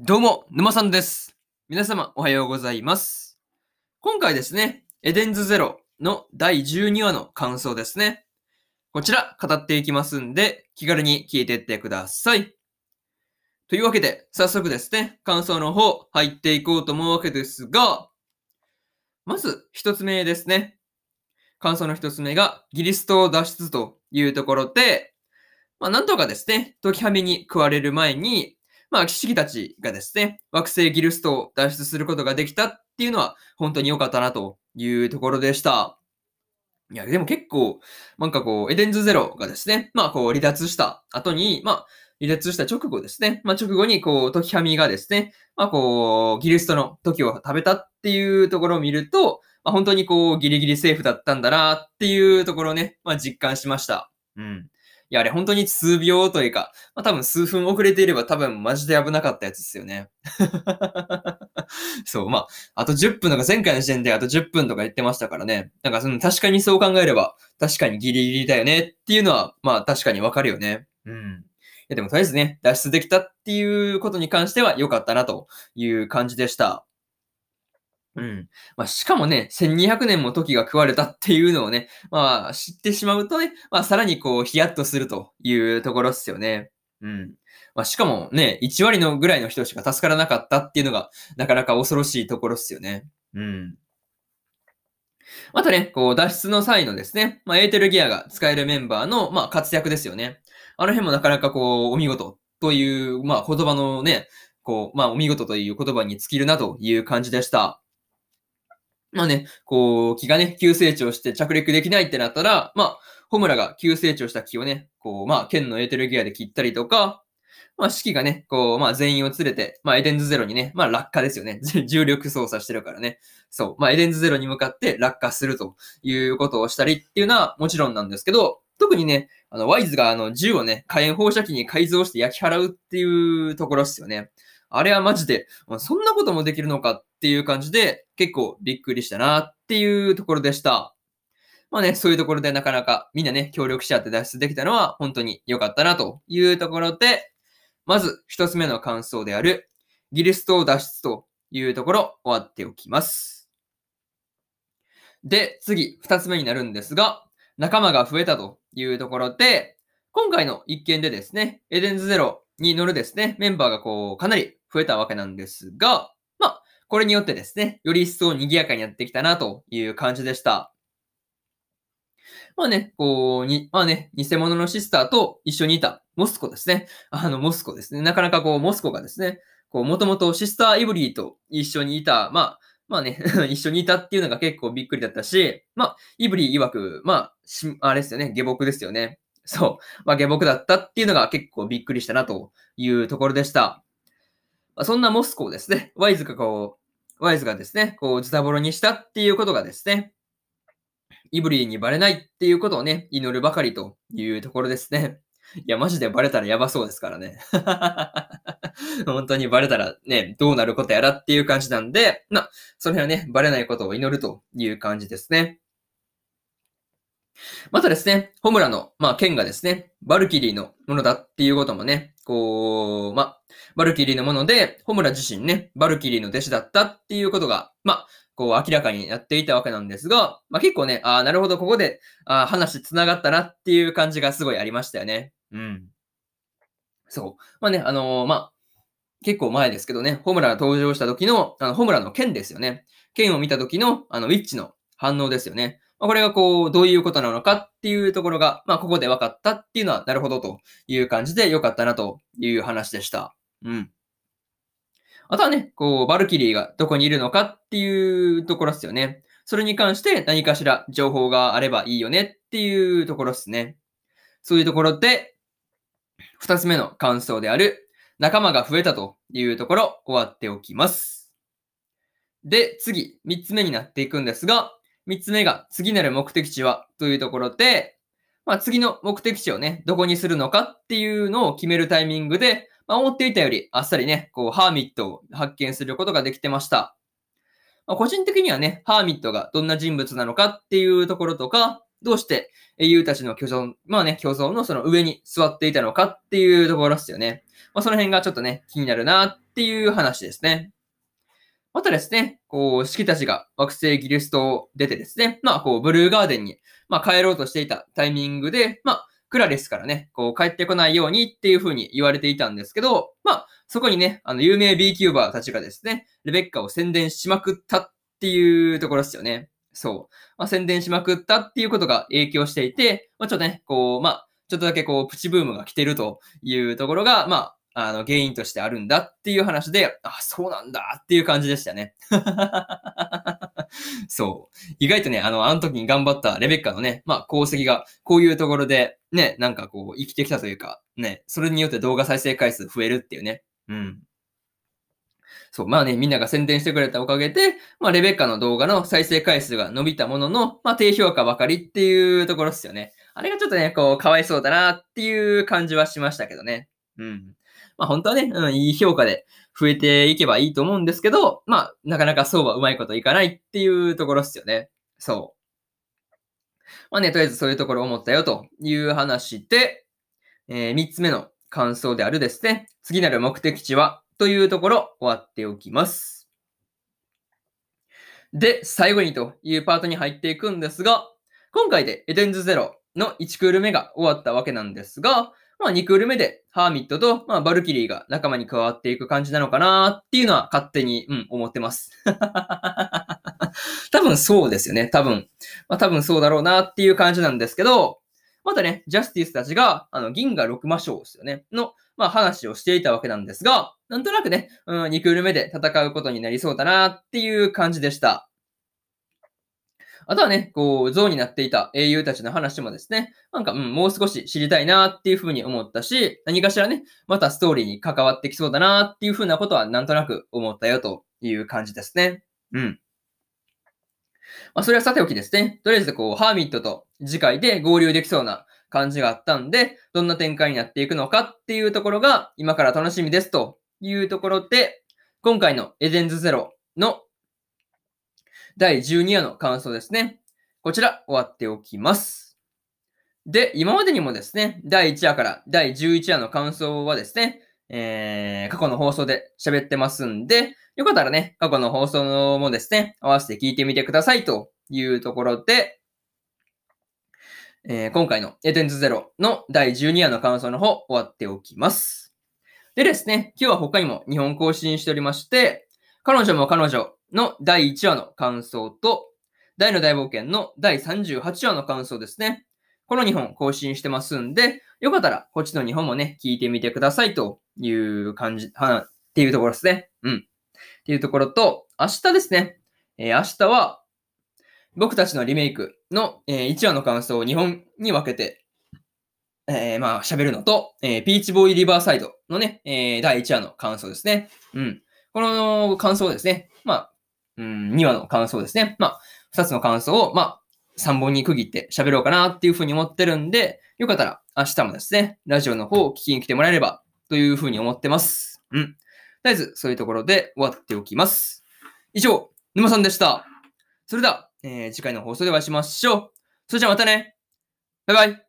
どうも、沼さんです。皆様、おはようございます。今回ですね、エデンズゼロの第12話の感想ですね。こちら、語っていきますんで、気軽に聞いていってください。というわけで、早速ですね、感想の方、入っていこうと思うわけですが、まず、一つ目ですね。感想の一つ目が、ギリストを脱出というところで、まあ、なんとかですね、時はめに食われる前に、まあ、騎士たちがですね、惑星ギルストを脱出することができたっていうのは、本当に良かったなというところでした。いや、でも結構、なんかこう、エデンズゼロがですね、まあこう、離脱した後に、まあ、離脱した直後ですね、まあ直後にこう、時はみがですね、まあこう、ギルストの時を食べたっていうところを見ると、まあ本当にこう、ギリギリセーフだったんだなっていうところをね、まあ実感しました。うん。いや、あれ本当に数秒というか、まあ多分数分遅れていれば多分マジで危なかったやつですよね。そう、まあ、あと10分とか前回の時点であと10分とか言ってましたからね。なんかその確かにそう考えれば、確かにギリギリだよねっていうのは、まあ確かにわかるよね。うん。いやでもとりあえずね、脱出できたっていうことに関しては良かったなという感じでした。うん。まあ、しかもね、1200年も時が食われたっていうのをね、まあ、知ってしまうとね、まあ、さらにこう、ヒヤッとするというところっすよね。うん。まあ、しかもね、1割のぐらいの人しか助からなかったっていうのが、なかなか恐ろしいところっすよね。うん。またね、こう、脱出の際のですね、まあ、エーテルギアが使えるメンバーの、まあ、活躍ですよね。あの辺もなかなかこう、お見事という、まあ、言葉のね、こう、まあ、お見事という言葉に尽きるなという感じでした。まあね、こう、木がね、急成長して着陸できないってなったら、まあ、ホムラが急成長した木をね、こう、まあ、剣のエーテルギアで切ったりとか、まあ、四季がね、こう、まあ、全員を連れて、まあ、エデンズゼロにね、まあ、落下ですよね。重力操作してるからね。そう。まあ、エデンズゼロに向かって落下するということをしたりっていうのはもちろんなんですけど、特にね、あの、ワイズがあの、銃をね、火炎放射器に改造して焼き払うっていうところですよね。あれはマジで、そんなこともできるのかっていう感じで、結構びっくりしたなっていうところでした。まあね、そういうところでなかなかみんなね、協力し合って脱出できたのは本当に良かったなというところで、まず一つ目の感想である、ギリストを脱出というところ終わっておきます。で、次、二つ目になるんですが、仲間が増えたというところで、今回の一件でですね、エデンズゼロに乗るですね、メンバーがこう、かなり増えたわけなんですが、まあ、これによってですね、より一層賑やかになってきたなという感じでした。まあね、こう、に、まあね、偽物のシスターと一緒にいたモスコですね。あの、モスコですね。なかなかこう、モスコがですね、こう、もともとシスター・イブリーと一緒にいた、まあ、まあね、一緒にいたっていうのが結構びっくりだったし、まあ、イブリー曰く、まあ、し、あれですよね、下僕ですよね。そう。まあ、下僕だったっていうのが結構びっくりしたなというところでした。ま、そんなモスコをですね、ワイズがこう、ワイズがですね、こう、ズタボロにしたっていうことがですね、イブリーにバレないっていうことをね、祈るばかりというところですね。いや、マジでバレたらやばそうですからね。本当にバレたらね、どうなることやらっていう感じなんで、まあ、その辺はね、バレないことを祈るという感じですね。またですね、ホムラの、まあ、剣がですね、バルキリーのものだっていうこともね、こう、まあ、バルキリーのもので、ホムラ自身ね、バルキリーの弟子だったっていうことが、まあ、こう明らかになっていたわけなんですが、まあ結構ね、ああ、なるほど、ここで、あ話繋がったなっていう感じがすごいありましたよね。うん。そう。まあね、あのー、まあ、結構前ですけどね、ホムラが登場した時の、あの、ホムラの剣ですよね。剣を見た時の、あの、ウィッチの反応ですよね。まあ、これがこう、どういうことなのかっていうところが、まあ、ここで分かったっていうのは、なるほどという感じで良かったなという話でした。うん。あとはね、こう、バルキリーがどこにいるのかっていうところですよね。それに関して何かしら情報があればいいよねっていうところですね。そういうところで、二つ目の感想である、仲間が増えたというところ終わっておきます。で、次、三つ目になっていくんですが、三つ目が次なる目的地はというところで、まあ、次の目的地をね、どこにするのかっていうのを決めるタイミングで、まあ、思っていたよりあっさりね、こう、ハーミットを発見することができてました。まあ、個人的にはね、ハーミットがどんな人物なのかっていうところとか、どうして英雄たちの巨像、まあね、巨像のその上に座っていたのかっていうところですよね。まあ、その辺がちょっとね、気になるなっていう話ですね。またですね、こう、式たちが惑星ギリストを出てですね、まあ、こう、ブルーガーデンに、まあ、帰ろうとしていたタイミングで、まあ、クラレスからね、こう、帰ってこないようにっていう風に言われていたんですけど、まあ、そこにね、あの、有名 B キューバーたちがですね、レベッカを宣伝しまくったっていうところですよね。そう。まあ、宣伝しまくったっていうことが影響していて、まあ、ちょっとね、こう、まあ、ちょっとだけこう、プチブームが来てるというところが、まあ、あの、原因としてあるんだっていう話で、あ、そうなんだっていう感じでしたね。そう。意外とね、あの、あの時に頑張ったレベッカのね、まあ、功績が、こういうところで、ね、なんかこう、生きてきたというか、ね、それによって動画再生回数増えるっていうね。うん。そう、まあね、みんなが宣伝してくれたおかげで、まあ、レベッカの動画の再生回数が伸びたものの、まあ、低評価ばかりっていうところですよね。あれがちょっとね、こう、かわいそうだなっていう感じはしましたけどね。うん。まあ、本当はね、うん、いい評価で増えていけばいいと思うんですけど、まあ、なかなかそうはうまいこといかないっていうところですよね。そう。まあね、とりあえずそういうところ思ったよという話で、えー、3つ目の感想であるですね、次なる目的地はというところ終わっておきます。で、最後にというパートに入っていくんですが、今回でエデンズゼロの1クール目が終わったわけなんですが、まあ2クール目でハーミットと、まあ、バルキリーが仲間に加わっていく感じなのかなっていうのは勝手に、うん、思ってます。多分そうですよね。多分。まあ多分そうだろうなっていう感じなんですけど、またね、ジャスティスたちが、あの、銀河六魔将ですよね。の、まあ話をしていたわけなんですが、なんとなくね、うん、2クール目で戦うことになりそうだなっていう感じでした。あとはね、こう、像になっていた英雄たちの話もですね、なんか、うん、もう少し知りたいなっていうふうに思ったし、何かしらね、またストーリーに関わってきそうだなっていうふうなことはなんとなく思ったよという感じですね。うん。まあ、それはさておきですね。とりあえず、こう、ハーミットと次回で合流できそうな感じがあったんで、どんな展開になっていくのかっていうところが今から楽しみですというところで、今回のエデンズゼロの第12話の感想ですね。こちら終わっておきます。で、今までにもですね、第1話から第11話の感想はですね、えー、過去の放送で喋ってますんで、よかったらね、過去の放送もですね、合わせて聞いてみてくださいというところで、えー、今回のエテンズゼロの第12話の感想の方終わっておきます。でですね、今日は他にも日本更新しておりまして、彼女も彼女の第1話の感想と、大の大冒険の第38話の感想ですね。この2本更新してますんで、よかったらこっちの2本もね、聞いてみてくださいという感じ、は、っていうところですね。うん。っていうところと、明日ですね。えー、明日は、僕たちのリメイクの、えー、1話の感想を2本に分けて、えー、まあ、喋るのと、えー、ピーチボーイリバーサイドのね、え、第1話の感想ですね。うん。この感想ですね。まあ、うん、2話の感想ですね。まあ、2つの感想を、まあ、3本に区切って喋ろうかなっていうふうに思ってるんで、よかったら明日もですね、ラジオの方を聞きに来てもらえればというふうに思ってます。うん。とりあえず、そういうところで終わっておきます。以上、沼さんでした。それでは、えー、次回の放送でお会いしましょう。それじゃあまたね。バイバイ。